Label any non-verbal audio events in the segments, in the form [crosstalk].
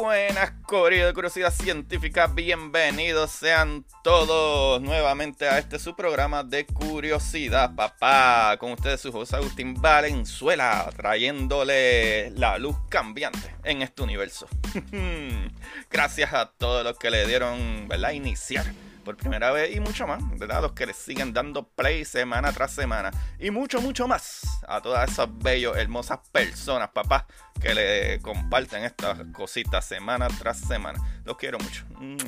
Buenas, Corillo de Curiosidad Científica, bienvenidos sean todos nuevamente a este su programa de Curiosidad, papá. Con ustedes su José Agustín Valenzuela, trayéndole la luz cambiante en este universo. [laughs] Gracias a todos los que le dieron, ¿verdad? Iniciar por primera vez y mucho más, ¿verdad? Los que le siguen dando play semana tras semana y mucho, mucho más a todas esas bellas, hermosas personas, papá, que le comparten estas cositas semana tras semana. Los quiero mucho. Un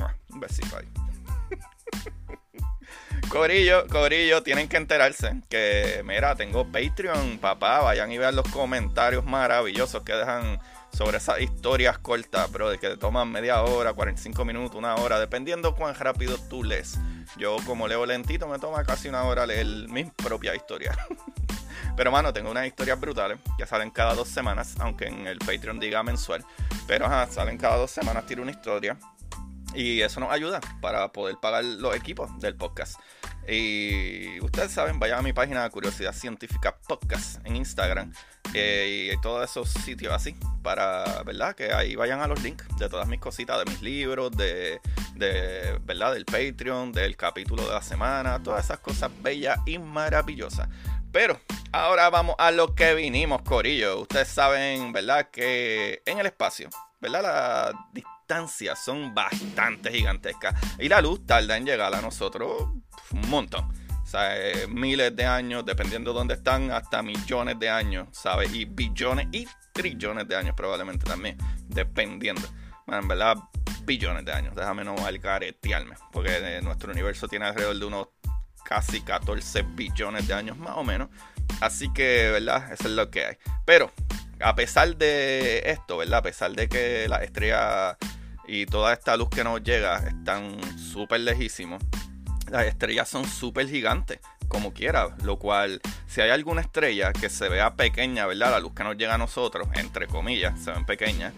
besito ahí. [laughs] Corillo, Corillo, tienen que enterarse que, mira, tengo Patreon, papá, vayan y vean los comentarios maravillosos que dejan sobre esas historias cortas, bro, de que te toman media hora, 45 minutos, una hora, dependiendo cuán rápido tú lees. Yo como leo lentito me toma casi una hora leer mi propia historia. [laughs] Pero mano, tengo unas historias brutales que salen cada dos semanas, aunque en el Patreon diga mensual. Pero ajá, salen cada dos semanas, tiro una historia. Y eso nos ayuda para poder pagar los equipos del podcast. Y ustedes saben, vayan a mi página Curiosidad Científica Podcast en Instagram eh, y todos esos sitios así, para, ¿verdad? Que ahí vayan a los links de todas mis cositas, de mis libros, de, de, ¿verdad? Del Patreon, del capítulo de la semana, todas esas cosas bellas y maravillosas. Pero ahora vamos a lo que vinimos, Corillo. Ustedes saben, ¿verdad? Que en el espacio, ¿verdad? La son bastante gigantescas y la luz tarda en llegar a nosotros un montón. O sea, eh, miles de años, dependiendo de dónde están, hasta millones de años, ¿sabes? Y billones y trillones de años probablemente también, dependiendo. Bueno, en verdad, billones de años. Déjame no alcaretearme, porque eh, nuestro universo tiene alrededor de unos casi 14 billones de años más o menos. Así que, ¿verdad? Eso es lo que hay. Pero, a pesar de esto, ¿verdad? A pesar de que la estrella y toda esta luz que nos llega están súper lejísimos, las estrellas son súper gigantes, como quiera, lo cual, si hay alguna estrella que se vea pequeña, ¿verdad? La luz que nos llega a nosotros, entre comillas, se ven pequeñas,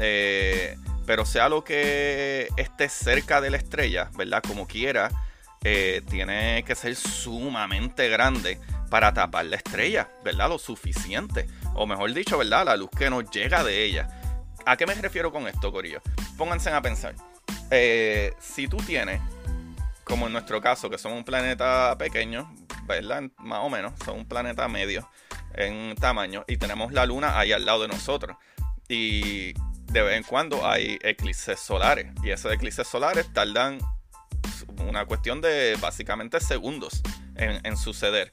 eh, pero sea lo que esté cerca de la estrella, ¿verdad? Como quiera, eh, tiene que ser sumamente grande para tapar la estrella, ¿verdad? Lo suficiente. O mejor dicho, ¿verdad? La luz que nos llega de ella. ¿A qué me refiero con esto, Corillo? Pónganse a pensar. Eh, si tú tienes, como en nuestro caso, que somos un planeta pequeño, ¿verdad? Más o menos, son un planeta medio en tamaño, y tenemos la luna ahí al lado de nosotros. Y de vez en cuando hay eclipses solares. Y esos eclipses solares tardan una cuestión de básicamente segundos en suceder.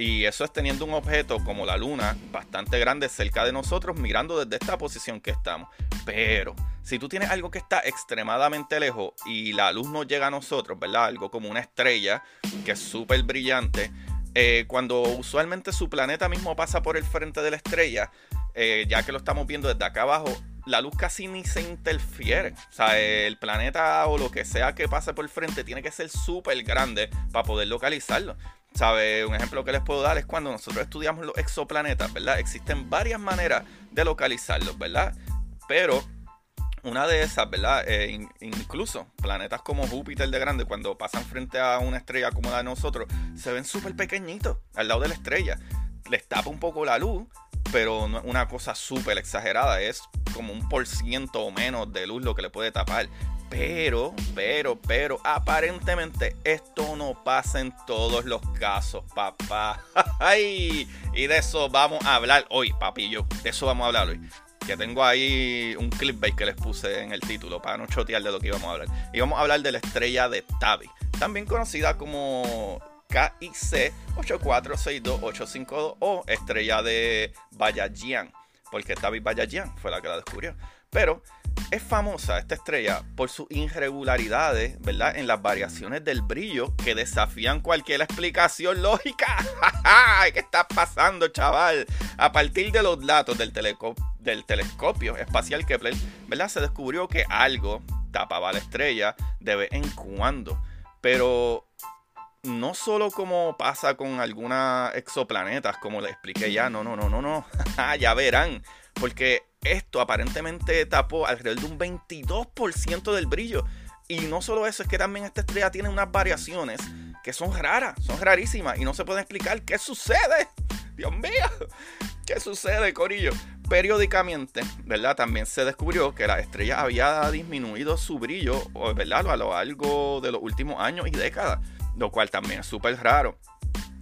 Y eso es teniendo un objeto como la luna bastante grande cerca de nosotros, mirando desde esta posición que estamos. Pero si tú tienes algo que está extremadamente lejos y la luz no llega a nosotros, ¿verdad? Algo como una estrella que es súper brillante, eh, cuando usualmente su planeta mismo pasa por el frente de la estrella, eh, ya que lo estamos viendo desde acá abajo, la luz casi ni se interfiere. O sea, el planeta o lo que sea que pase por el frente tiene que ser súper grande para poder localizarlo. ¿Sabe? Un ejemplo que les puedo dar es cuando nosotros estudiamos los exoplanetas, ¿verdad? Existen varias maneras de localizarlos, ¿verdad? Pero una de esas, ¿verdad? Eh, incluso planetas como Júpiter de grande, cuando pasan frente a una estrella como la de nosotros, se ven súper pequeñitos al lado de la estrella. Les tapa un poco la luz, pero no es una cosa súper exagerada, es como un por ciento o menos de luz lo que le puede tapar. Pero, pero, pero, aparentemente esto no pasa en todos los casos, papá. [laughs] y de eso vamos a hablar hoy, papillo. De eso vamos a hablar hoy. Que tengo ahí un clipbait que les puse en el título para no chotear de lo que íbamos a hablar. Y vamos a hablar de la estrella de Tabi. también conocida como KIC 8462852 o estrella de Bayajian, porque David Bayajian fue la que la descubrió. Pero es famosa esta estrella por sus irregularidades, ¿verdad? En las variaciones del brillo que desafían cualquier explicación lógica. [laughs] ¿Qué está pasando, chaval? A partir de los datos del, del telescopio espacial Kepler, ¿verdad? Se descubrió que algo tapaba la estrella de vez en cuando. Pero no solo como pasa con algunas exoplanetas, como les expliqué ya, no, no, no, no, no. [laughs] ya verán. Porque esto aparentemente tapó alrededor de un 22% del brillo. Y no solo eso, es que también esta estrella tiene unas variaciones que son raras, son rarísimas y no se pueden explicar qué sucede. [laughs] Dios mío, ¿qué sucede, Corillo? Periódicamente, ¿verdad? También se descubrió que la estrella había disminuido su brillo, ¿verdad? A lo largo de los últimos años y décadas, lo cual también es súper raro.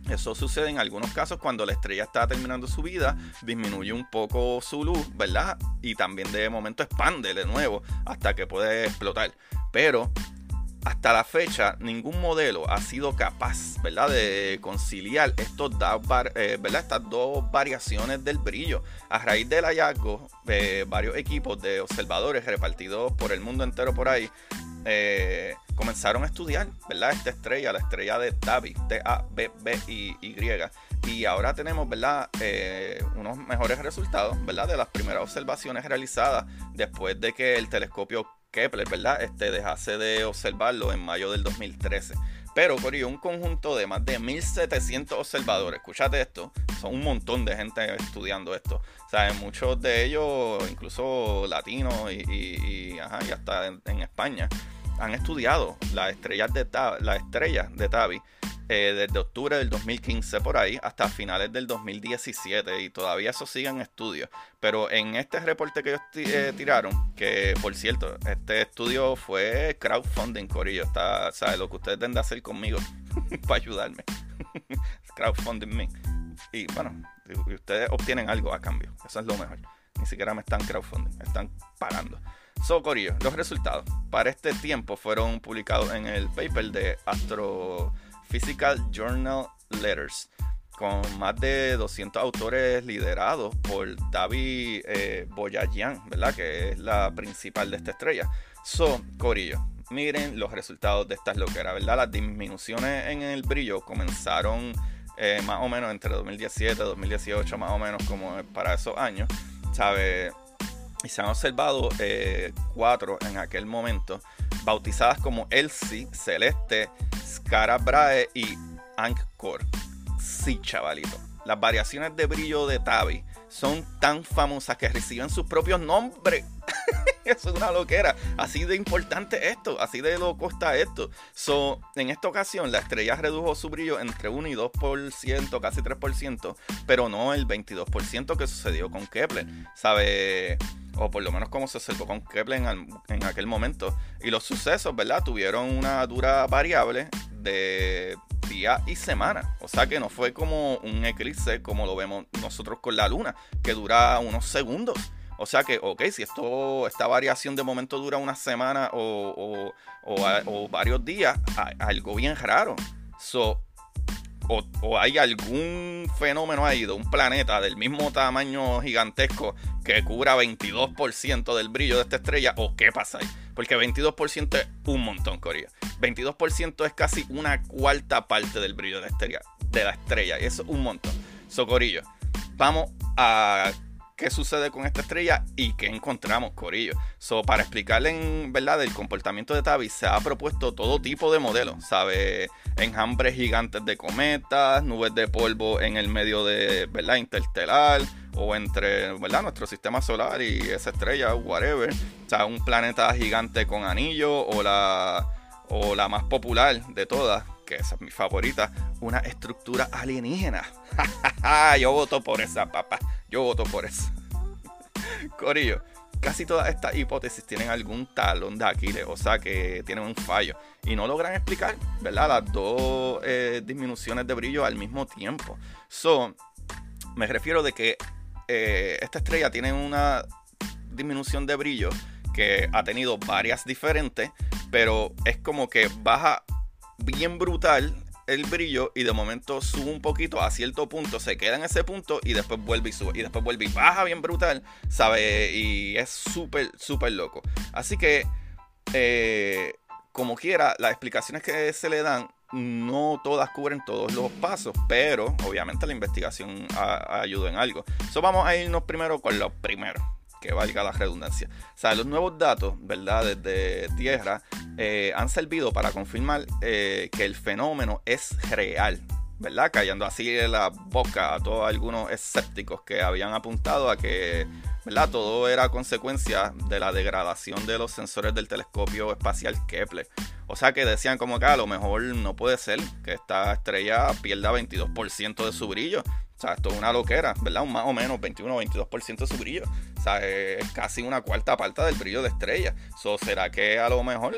Eso sucede en algunos casos cuando la estrella está terminando su vida, disminuye un poco su luz, ¿verdad? Y también de momento expande de nuevo hasta que puede explotar. Pero hasta la fecha ningún modelo ha sido capaz, ¿verdad? De conciliar eh, estas dos variaciones del brillo. A raíz del hallazgo, de varios equipos de observadores repartidos por el mundo entero por ahí, eh, comenzaron a estudiar, ¿verdad? Esta estrella, la estrella de Tabi, T-A-B-B-Y. Y ahora tenemos, ¿verdad? Eh, unos mejores resultados, ¿verdad? De las primeras observaciones realizadas después de que el telescopio Kepler, ¿verdad? Este dejase de observarlo en mayo del 2013. Pero, Corillo, un conjunto de más de 1700 observadores, escúchate esto, son un montón de gente estudiando esto. O sea, muchos de ellos, incluso latinos y, hasta en España, han estudiado las estrellas de, la estrella de Tabi eh, desde octubre del 2015 por ahí hasta finales del 2017 y todavía eso sigue en estudio. Pero en este reporte que ellos eh, tiraron, que por cierto, este estudio fue crowdfunding, Corillo, está, ¿sabes? Lo que ustedes deben de hacer conmigo [laughs] para ayudarme. [laughs] crowdfunding me. Y bueno, ustedes obtienen algo a cambio, eso es lo mejor. Ni siquiera me están crowdfunding, están pagando. So, Corillo, los resultados para este tiempo fueron publicados en el paper de Astrophysical Journal Letters, con más de 200 autores liderados por David eh, Boyajian, ¿verdad? Que es la principal de esta estrella. So, Corillo, miren los resultados de estas loqueras, ¿verdad? Las disminuciones en el brillo comenzaron eh, más o menos entre 2017 y 2018, más o menos como para esos años, ¿sabe? Y se han observado eh, cuatro en aquel momento, bautizadas como Elsie, Celeste, Scarabrae y Angkor. Sí, chavalito. Las variaciones de brillo de Tabi son tan famosas que reciben sus propios nombres. [laughs] Eso es una loquera. Así de importante esto, así de loco está esto. So, en esta ocasión, la estrella redujo su brillo entre 1 y 2%, casi 3%, pero no el 22% que sucedió con Kepler. ¿Sabe? o por lo menos como se observó con Kepler en, aquel momento. Y los sucesos, ¿verdad? Tuvieron una dura variable de día y semana. O sea que no fue como un eclipse como lo vemos nosotros con la luna, que dura unos segundos. O sea que, ok, si esto, esta variación de momento dura una semana o, o, varios días, algo bien raro. So, o, hay algún fenómeno ahí de un planeta del mismo tamaño gigantesco que cubra 22% del brillo de esta estrella, o qué pasa ahí. Porque 22% es un montón, Corea. 22% es casi una cuarta parte del brillo de la estrella. De la estrella. Eso es un montón. Socorillo. Vamos a qué sucede con esta estrella y qué encontramos, Corillo. So, para explicarle en verdad el comportamiento de Tabi, se ha propuesto todo tipo de modelos, ¿sabe? Enjambres gigantes de cometas, nubes de polvo en el medio de, ¿verdad? Interestelar o entre, ¿verdad? Nuestro sistema solar y esa estrella, whatever. O sea, un planeta gigante con anillo o la, o la más popular de todas, que esa es mi favorita, una estructura alienígena. [laughs] Yo voto por esa, papá. Yo voto por eso. Corillo, casi todas estas hipótesis tienen algún talón de Aquiles, o sea que tienen un fallo. Y no logran explicar, ¿verdad? Las dos eh, disminuciones de brillo al mismo tiempo. So, me refiero de que eh, esta estrella tiene una disminución de brillo que ha tenido varias diferentes, pero es como que baja bien brutal el brillo y de momento sube un poquito a cierto punto, se queda en ese punto y después vuelve y sube. Y después vuelve y baja bien brutal, ¿sabe? Y es súper, súper loco. Así que, eh, como quiera, las explicaciones que se le dan no todas cubren todos los pasos, pero obviamente la investigación ayuda en algo. So vamos a irnos primero con lo primero que valga la redundancia. O sea, los nuevos datos, ¿verdad? Desde tierra eh, han servido para confirmar eh, que el fenómeno es real, ¿verdad? Callando así en la boca a todos algunos escépticos que habían apuntado a que, ¿verdad? Todo era consecuencia de la degradación de los sensores del telescopio espacial Kepler. O sea que decían como que a lo mejor no puede ser que esta estrella pierda 22% de su brillo. O sea, esto es una loquera, ¿verdad? Un más o menos 21 o 22% de su brillo. O sea, es casi una cuarta parte del brillo de estrella. So, ¿Será que a lo mejor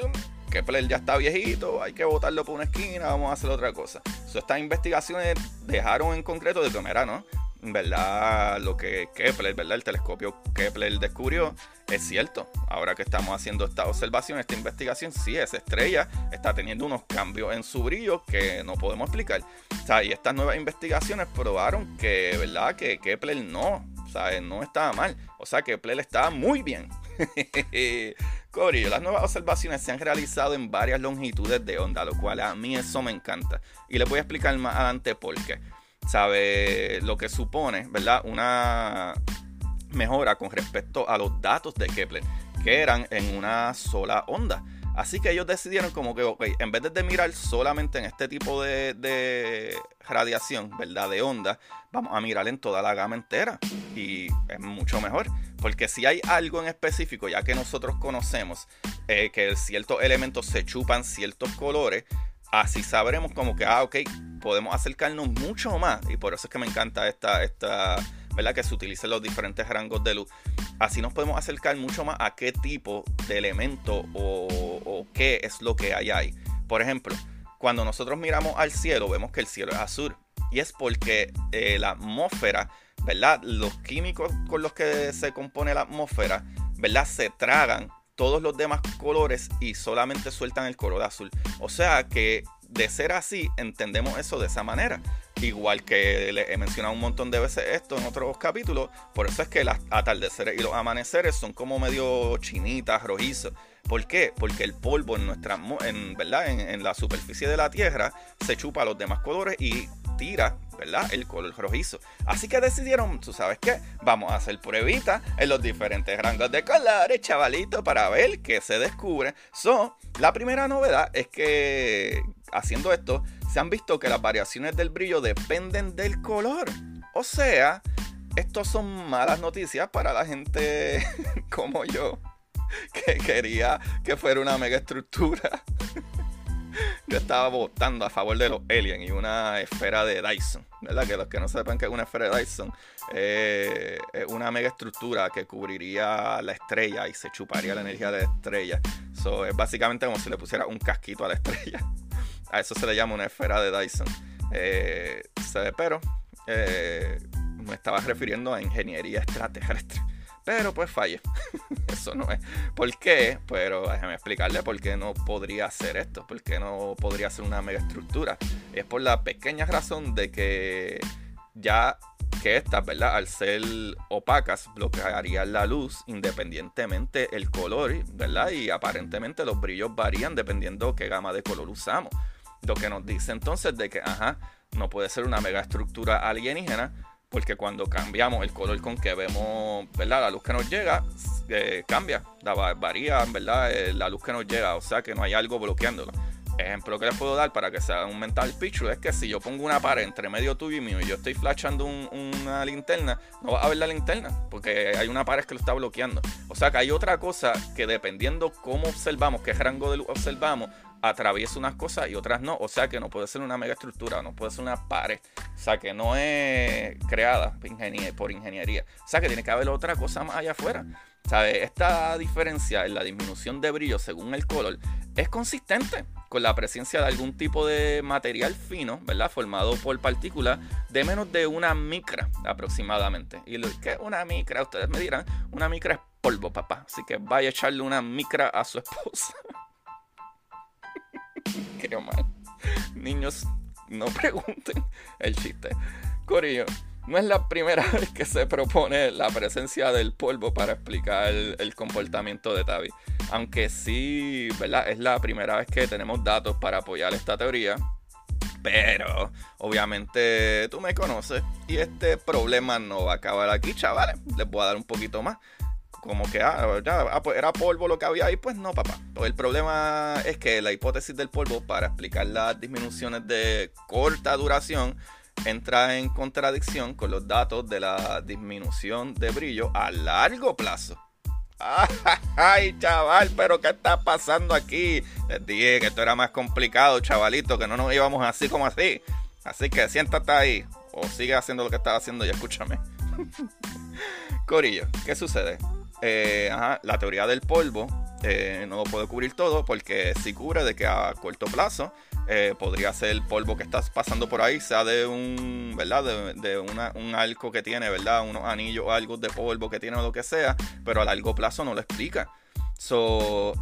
Kepler ya está viejito? Hay que botarlo por una esquina, vamos a hacer otra cosa. So, estas investigaciones dejaron en concreto de que, ¿no? ¿Verdad? Lo que Kepler, ¿verdad? El telescopio Kepler descubrió es cierto. Ahora que estamos haciendo esta observación, esta investigación, sí, esa estrella está teniendo unos cambios en su brillo que no podemos explicar. O sea, y estas nuevas investigaciones probaron que, ¿verdad? Que Kepler no, o sea, no estaba mal. O sea, Kepler estaba muy bien. [laughs] Cobrillo, las nuevas observaciones se han realizado en varias longitudes de onda, lo cual a mí eso me encanta. Y les voy a explicar más adelante por qué sabe lo que supone, ¿verdad? Una mejora con respecto a los datos de Kepler, que eran en una sola onda. Así que ellos decidieron como que, ok, en vez de mirar solamente en este tipo de, de, radiación, ¿verdad? De onda, vamos a mirar en toda la gama entera. Y es mucho mejor. Porque si hay algo en específico, ya que nosotros conocemos eh, que ciertos elementos se chupan ciertos colores, así sabremos como que, ah, ok, podemos acercarnos mucho más. Y por eso es que me encanta esta, esta ¿verdad? Que se utilicen los diferentes rangos de luz. Así nos podemos acercar mucho más a qué tipo de elemento o, qué es lo que hay ahí. Por ejemplo, cuando nosotros miramos al cielo, vemos que el cielo es azul. Y es porque eh, la atmósfera, ¿verdad? Los químicos con los que se compone la atmósfera, ¿verdad? Se tragan todos los demás colores y solamente sueltan el color azul. O sea que de ser así, entendemos eso de esa manera. Igual que le he mencionado un montón de veces esto en otros capítulos, por eso es que los atardeceres y los amaneceres son como medio chinitas, rojizos. ¿Por qué? Porque el polvo en nuestra, en, ¿verdad? En, la superficie de la Tierra se chupa los demás colores y tira, ¿verdad? El color rojizo. Así que decidieron, ¿tú sabes qué? Vamos a hacer pruebita en los diferentes rangos de colores, chavalito, para ver qué se descubre. So, la primera novedad es que haciendo esto, se han visto que las variaciones del brillo dependen del color. O sea, estos son malas noticias para la gente [laughs] como yo, que quería que fuera una mega estructura [laughs] yo estaba votando a favor de los aliens y una esfera de Dyson, ¿verdad? Que los que no sepan que es una esfera de Dyson eh, es una mega estructura que cubriría la estrella y se chuparía la energía de la estrella. So, es básicamente como si le pusiera un casquito a la estrella. A eso se le llama una esfera de Dyson. Eh, pero eh, me estaba refiriendo a ingeniería extraterrestre. Pero pues falle. [laughs] Eso no es. ¿Por qué? Pero déjame explicarle por qué no podría hacer esto. Por qué no podría hacer una mega estructura. Es por la pequeña razón de que ya que estas, ¿verdad? Al ser opacas, bloquearían la luz independientemente el color, ¿verdad? Y aparentemente los brillos varían dependiendo qué gama de color usamos. Lo que nos dice entonces de que, ajá, no puede ser una mega estructura alienígena porque cuando cambiamos el color con que vemos, ¿verdad? La luz que nos llega eh, cambia, varía, ¿verdad? Eh, la luz que nos llega, o sea que no hay algo bloqueándolo. Ejemplo que les puedo dar para que se haga un mental picture es que si yo pongo una pared entre medio tuyo y mío y yo estoy flashando una linterna, no vas a ver la linterna porque hay una pared que lo está bloqueando. O sea que hay otra cosa que dependiendo cómo observamos, qué rango de luz observamos, atraviesa unas cosas y otras no. O sea que no puede ser una mega estructura, no puede ser una pared. O sea que no es creada por ingeniería. O sea que tiene que haber otra cosa más allá afuera. ¿Sabe? Esta diferencia en la disminución de brillo según el color es consistente con la presencia de algún tipo de material fino, ¿verdad? Formado por partículas de menos de una micra aproximadamente. ¿Y qué es una micra? Ustedes me dirán, una micra es polvo, papá. Así que vaya a echarle una micra a su esposa. [laughs] [laughs] Creo mal. Niños, no pregunten el chiste. Corillo, no es la primera [laughs] vez que se propone la presencia del polvo para explicar el, comportamiento de Tavi. Aunque sí, ¿verdad? Es la primera vez que tenemos datos para apoyar esta teoría. Pero, obviamente, tú me conoces y este problema no va a acabar aquí, chavales. Les voy a dar un poquito más. Como que, ah, ah pues era polvo lo que había ahí. Pues no, papá. Pues el problema es que la hipótesis del polvo para explicar las disminuciones de corta duración entra en contradicción con los datos de la disminución de brillo a largo plazo. [laughs] Ay, chaval, pero ¿qué está pasando aquí? Les dije que esto era más complicado, chavalito, que no nos íbamos así como así. Así que siéntate ahí o sigue haciendo lo que estás haciendo y escúchame. [laughs] Corillo, ¿qué sucede? Eh, la teoría del polvo eh, no lo puede cubrir todo porque si cubre de que a corto plazo eh, podría ser el polvo que estás pasando por ahí, sea de un, ¿verdad? De, un arco que tiene, ¿verdad? Unos anillos o algo de polvo que tiene o lo que sea, pero a largo plazo no lo explica. So,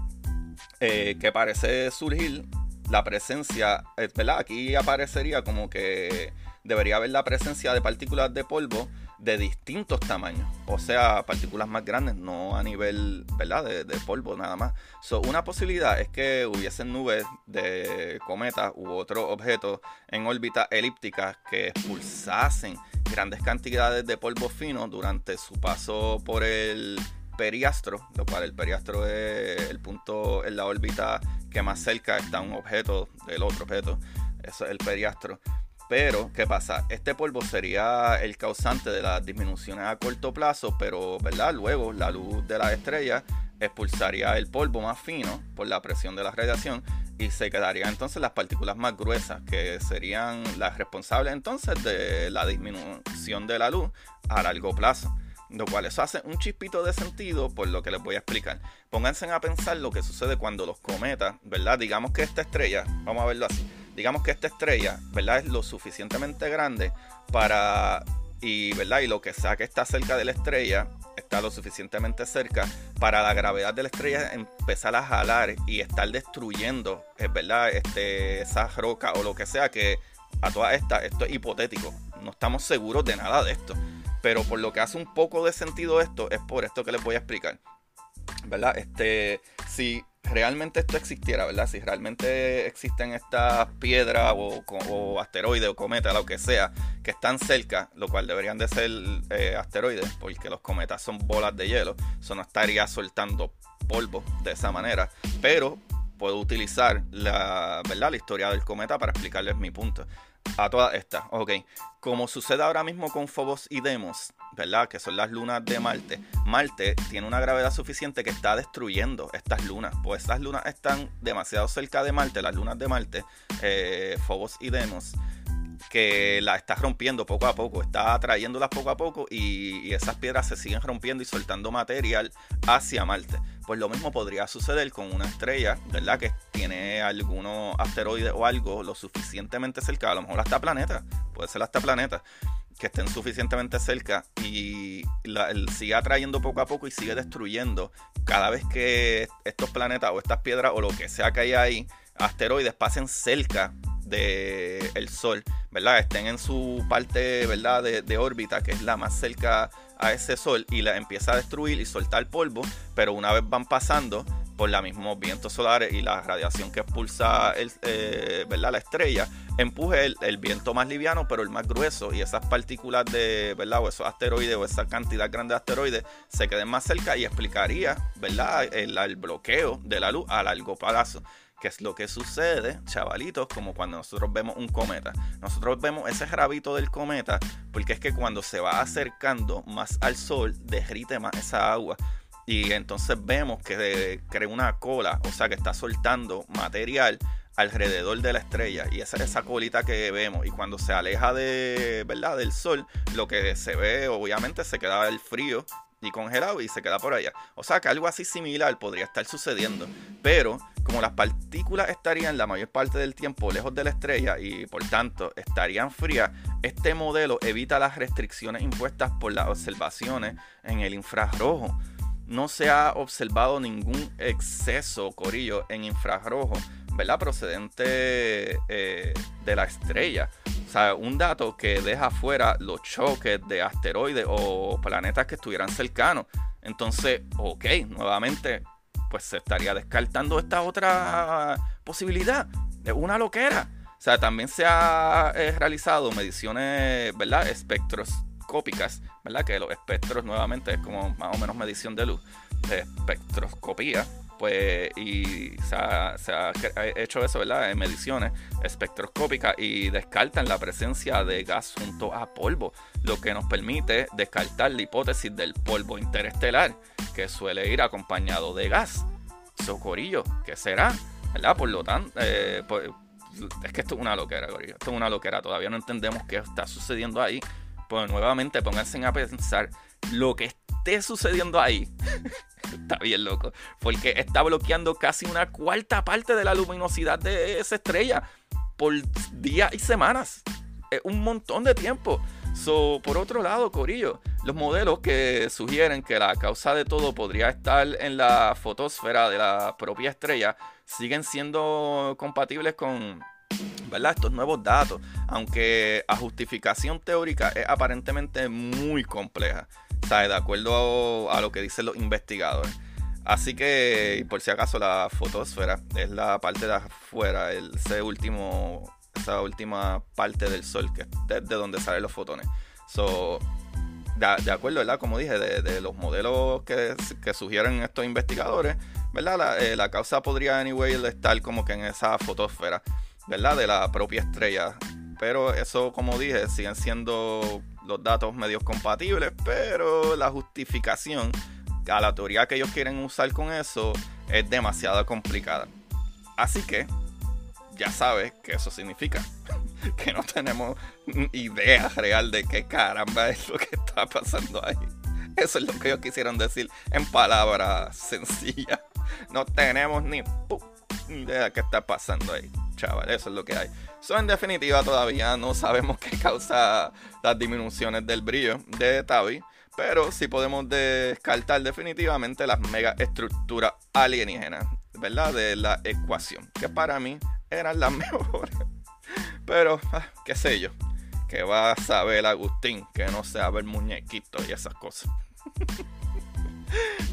que parece surgir la presencia, ¿verdad? Aquí aparecería como que debería haber la presencia de partículas de polvo de distintos tamaños, o sea, partículas más grandes, no a nivel, ¿verdad?, de, polvo nada más. So, una posibilidad es que hubiesen nubes de cometas u otros objetos en órbita elíptica que expulsasen grandes cantidades de polvo fino durante su paso por el periastro, lo cual el periastro es el punto en la órbita que más cerca está un objeto del otro objeto. Eso es el periastro. Pero, ¿qué pasa? Este polvo sería el causante de las disminuciones a corto plazo, pero, ¿verdad? Luego la luz de la estrella expulsaría el polvo más fino por la presión de la radiación y se quedarían entonces las partículas más gruesas que serían las responsables entonces de la disminución de la luz a largo plazo. Lo cual eso hace un chispito de sentido por lo que les voy a explicar. Pónganse a pensar lo que sucede cuando los cometas, ¿verdad? Digamos que esta estrella, vamos a verlo así digamos que esta estrella, ¿verdad? Es lo suficientemente grande para, y, ¿verdad? Y lo que sea que está cerca de la estrella, está lo suficientemente cerca para la gravedad de la estrella empezar a jalar y estar destruyendo, ¿verdad? Este, esa roca o lo que sea que a todas estas, esto es hipotético, no estamos seguros de nada de esto. Pero por lo que hace un poco de sentido esto, es por esto que les voy a explicar. ¿Verdad? Este, si realmente esto existiera, ¿verdad? Si realmente existen estas piedras o, asteroides o cometas, lo que sea, que están cerca, lo cual deberían de ser eh, asteroides, porque los cometas son bolas de hielo, eso no estaría soltando polvo de esa manera, pero puedo utilizar la, ¿verdad? la historia del cometa para explicarles mi punto a todas estas. Ok, como sucede ahora mismo con Phobos y Demos, ¿verdad? Que son las lunas de Marte. Marte tiene una gravedad suficiente que está destruyendo estas lunas. Pues estas lunas están demasiado cerca de Marte, las lunas de Marte, eh, Phobos y Demos que la está rompiendo poco a poco, está atrayéndolas poco a poco y, esas piedras se siguen rompiendo y soltando material hacia Marte. Pues lo mismo podría suceder con una estrella, ¿verdad? Que tiene algunos asteroides o algo lo suficientemente cerca, a lo mejor hasta planeta, puede ser hasta planeta, que estén suficientemente cerca y la, sigue atrayendo poco a poco y sigue destruyendo cada vez que estos planetas o estas piedras o lo que sea que haya ahí, asteroides pasen cerca del el Sol, ¿verdad? Estén en su parte, ¿verdad? De, de, órbita, que es la más cerca a ese Sol, y la empieza a destruir y soltar polvo, pero una vez van pasando por los mismos vientos solares y la radiación que expulsa el, eh, ¿verdad? la estrella, empuje el, viento más liviano, pero el más grueso, y esas partículas de, ¿verdad? O esos asteroides o esa cantidad grande de asteroides se queden más cerca y explicaría, ¿verdad? El, el bloqueo de la luz a largo plazo que es lo que sucede, chavalitos, como cuando nosotros vemos un cometa. Nosotros vemos ese rabito del cometa porque es que cuando se va acercando más al sol, derrite más esa agua. Y entonces vemos que crea una cola, o sea que está soltando material alrededor de la estrella y esa esa colita que vemos y cuando se aleja de verdad del sol lo que se ve obviamente se queda el frío y congelado y se queda por allá. O sea que algo así similar podría estar sucediendo. Pero como las partículas estarían la mayor parte del tiempo lejos de la estrella y por tanto estarían frías, este modelo evita las restricciones impuestas por las observaciones en el infrarrojo. No se ha observado ningún exceso, corillo, en infrarrojo ¿verdad? Procedente eh, de la estrella. O sea, un dato que deja fuera los choques de asteroides o planetas que estuvieran cercanos. Entonces, ok, nuevamente, pues se estaría descartando esta otra posibilidad de una loquera. O sea, también se ha eh, realizado mediciones, ¿verdad? Espectroscópicas, ¿verdad? Que los espectros nuevamente es como más o menos medición de luz, de espectroscopía pues y se ha, hecho eso, ¿verdad? En mediciones espectroscópicas y descartan la presencia de gas junto a polvo, lo que nos permite descartar la hipótesis del polvo interestelar, que suele ir acompañado de gas. Socorillo, ¿qué será? ¿Verdad? Por lo tanto, eh, pues, es que esto es una loquera, Corillo. Esto es una loquera. Todavía no entendemos qué está sucediendo ahí. Pues nuevamente pónganse a pensar lo que sucediendo ahí. [laughs] está bien loco. Porque está bloqueando casi una cuarta parte de la luminosidad de esa estrella por días y semanas. Es un montón de tiempo. Por otro lado, Corillo, los modelos que sugieren que la causa de todo podría estar en la fotosfera de la propia estrella siguen siendo compatibles con estos nuevos datos, aunque a justificación teórica es aparentemente muy compleja de acuerdo a, lo que dicen los investigadores. Así que, por si acaso, la fotosfera es la parte de afuera, el, ese último, esa última parte del Sol, que es de, donde salen los fotones. So, de, acuerdo, ¿verdad? Como dije, de, los modelos que, sugieren estos investigadores, ¿verdad? La, eh, la, causa podría, anyway, estar como que en esa fotosfera, ¿verdad? De la propia estrella. Pero eso, como dije, siguen siendo los datos medios compatibles, pero la justificación a la teoría que ellos quieren usar con eso es demasiado complicada. Así que ya sabes que eso significa. [laughs] que no tenemos idea real de qué caramba es lo que está pasando ahí. Eso es lo que ellos quisieron decir en palabras sencillas. No tenemos ni de qué está pasando ahí, chaval. Eso es lo que hay. So, en definitiva, todavía no sabemos qué causa las disminuciones del brillo de Tavi, pero sí podemos descartar definitivamente las mega estructuras alienígenas, ¿verdad? De la ecuación, que para mí eran las [laughs] mejores. Pero, ah, qué sé yo, que va a saber Agustín que no sabe el muñequito y esas cosas. [laughs]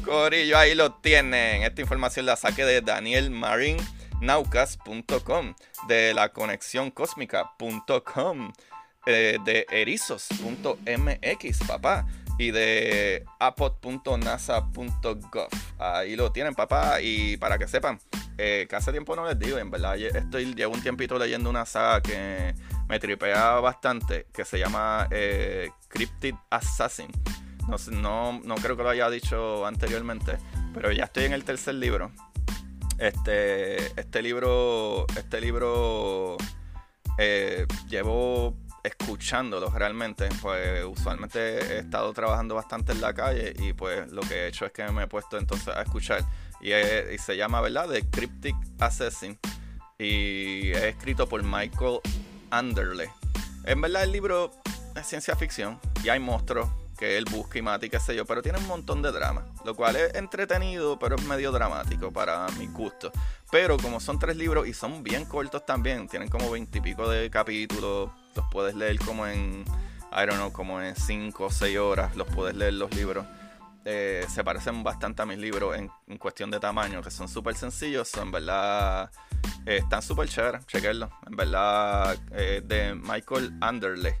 Corillo, ahí lo tienen. Esta información la saqué de Daniel Marín naucas.com, de la conexión cósmica.com, eh, de erizos.mx, papá, y de apod.nasa.gov. Ahí lo tienen, papá, y para que sepan, eh, que hace tiempo no les digo, en verdad, estoy, llevo un tiempito leyendo una saga que me tripea bastante, que se llama eh, Cryptid Assassin. No, no, no creo que lo haya dicho anteriormente, pero ya estoy en el tercer libro. Este, este libro, este libro eh, llevo escuchándolo realmente, pues usualmente he estado trabajando bastante en la calle y pues lo que he hecho es que me he puesto entonces a escuchar y, se llama, ¿verdad? The Cryptic Assassin y es escrito por Michael Underley. En verdad el libro es ciencia ficción y hay monstruos que él busca y mata y qué sé yo, pero tiene un montón de drama, lo cual es entretenido, pero es medio dramático para mi gusto. Pero como son tres libros y son bien cortos también, tienen como veintipico de capítulos, los puedes leer como en, I don't know, como en cinco o seis horas, los puedes leer los libros. Eh, se parecen bastante a mis libros en, cuestión de tamaño, que son súper sencillos, son en verdad, eh, están súper chéveres, chequenlo, en verdad, eh, de Michael Underley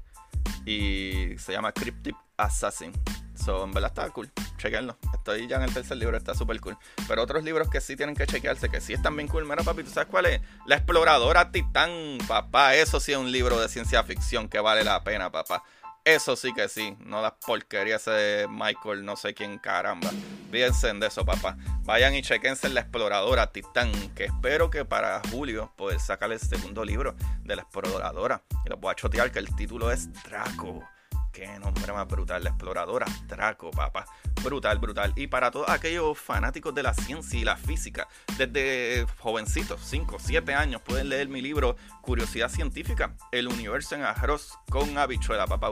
y se llama Cryptic Assassin. So, en verdad está cool. Chequenlo. Estoy ya en el tercer libro, está súper cool. Pero otros libros que sí tienen que chequearse, que sí están bien cool. Mira, papi, ¿tú sabes cuál es? La exploradora Titán, papá. Eso sí es un libro de ciencia ficción que vale la pena, papá. Eso sí que sí, no las porquerías de Michael, no sé quién caramba. Fíjense de eso, papá. Vayan y chequense la exploradora Titán, que espero que para julio poder sacar el segundo libro de la exploradora. Y lo voy a chotear que el título es Draco. Qué nombre más brutal, la exploradora Draco, papá. Brutal, brutal. Y para todos aquellos fanáticos de la ciencia y la física, desde jovencitos, 5, 7 años, pueden leer mi libro Curiosidad Científica, el universo en arroz con habichuela, papá.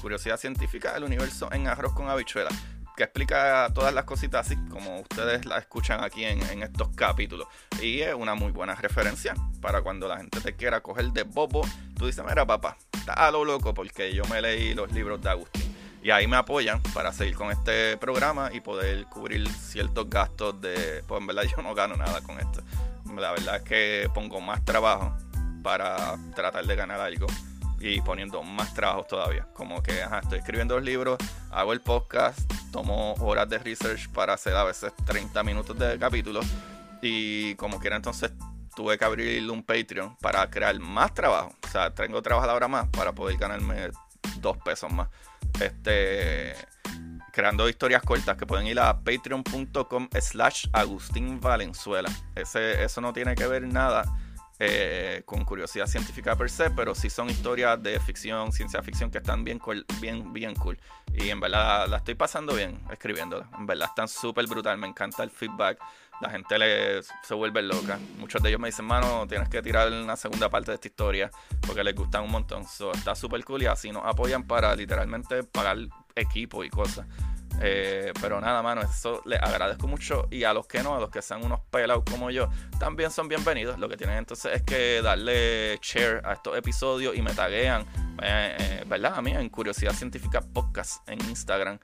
Curiosidad Científica, el universo en arroz con habichuela que explica todas las cositas así como ustedes las escuchan aquí en, en, estos capítulos. Y es una muy buena referencia para cuando la gente te quiera coger de bobo. Tú dices, mira papá, a lo loco porque yo me leí los libros de Agustín. Y ahí me apoyan para seguir con este programa y poder cubrir ciertos gastos de... Pues en verdad [laughs] yo no gano nada con esto. La verdad es que pongo más trabajo para tratar de ganar algo y poniendo más trabajo todavía. Como que estoy escribiendo los libros, hago el podcast, tomo horas de research para hacer a veces 30 minutos de capítulos y como quiera entonces tuve que abrir un Patreon para crear más trabajo. O sea, tengo trabajo ahora más para poder ganarme dos pesos más este creando historias cortas que pueden ir a patreon.com slash Agustín Valenzuela. Ese, eso no tiene que ver nada eh, con curiosidad científica per se, pero sí son historias de ficción, ciencia ficción que están bien cool, bien, bien cool. Y en verdad la estoy pasando bien escribiéndolas. En verdad están súper brutal, me encanta el feedback. La gente le, se vuelve loca. Muchos de ellos me dicen, mano, tienes que tirar una segunda parte de esta historia porque les gustan un montón. So, está súper cool y así nos apoyan para literalmente pagar equipo y cosas. Eh, pero nada, mano, eso les agradezco mucho. Y a los que no, a los que sean unos pelados como yo, también son bienvenidos. Lo que tienen entonces es que darle share a estos episodios y me taguean, eh, eh, ¿verdad? A mí en Curiosidad Científica Podcast en Instagram.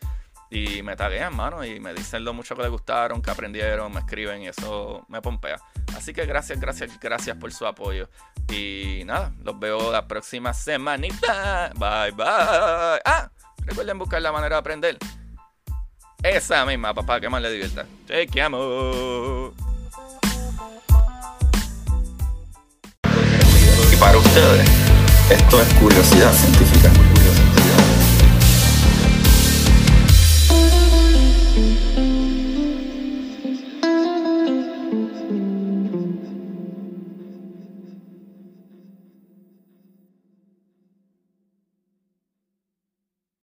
Y me taguean, mano, y me dicen lo mucho que les gustaron, que aprendieron, me escriben y eso me pompea. Así que gracias, gracias, gracias por su apoyo. Y nada, los veo la próxima semanita. Bye, bye. Ah, recuerden buscar la manera de aprender. Esa misma, papá, que más le divierta. Chequeamos. Y para ustedes, esto es curiosidad científica.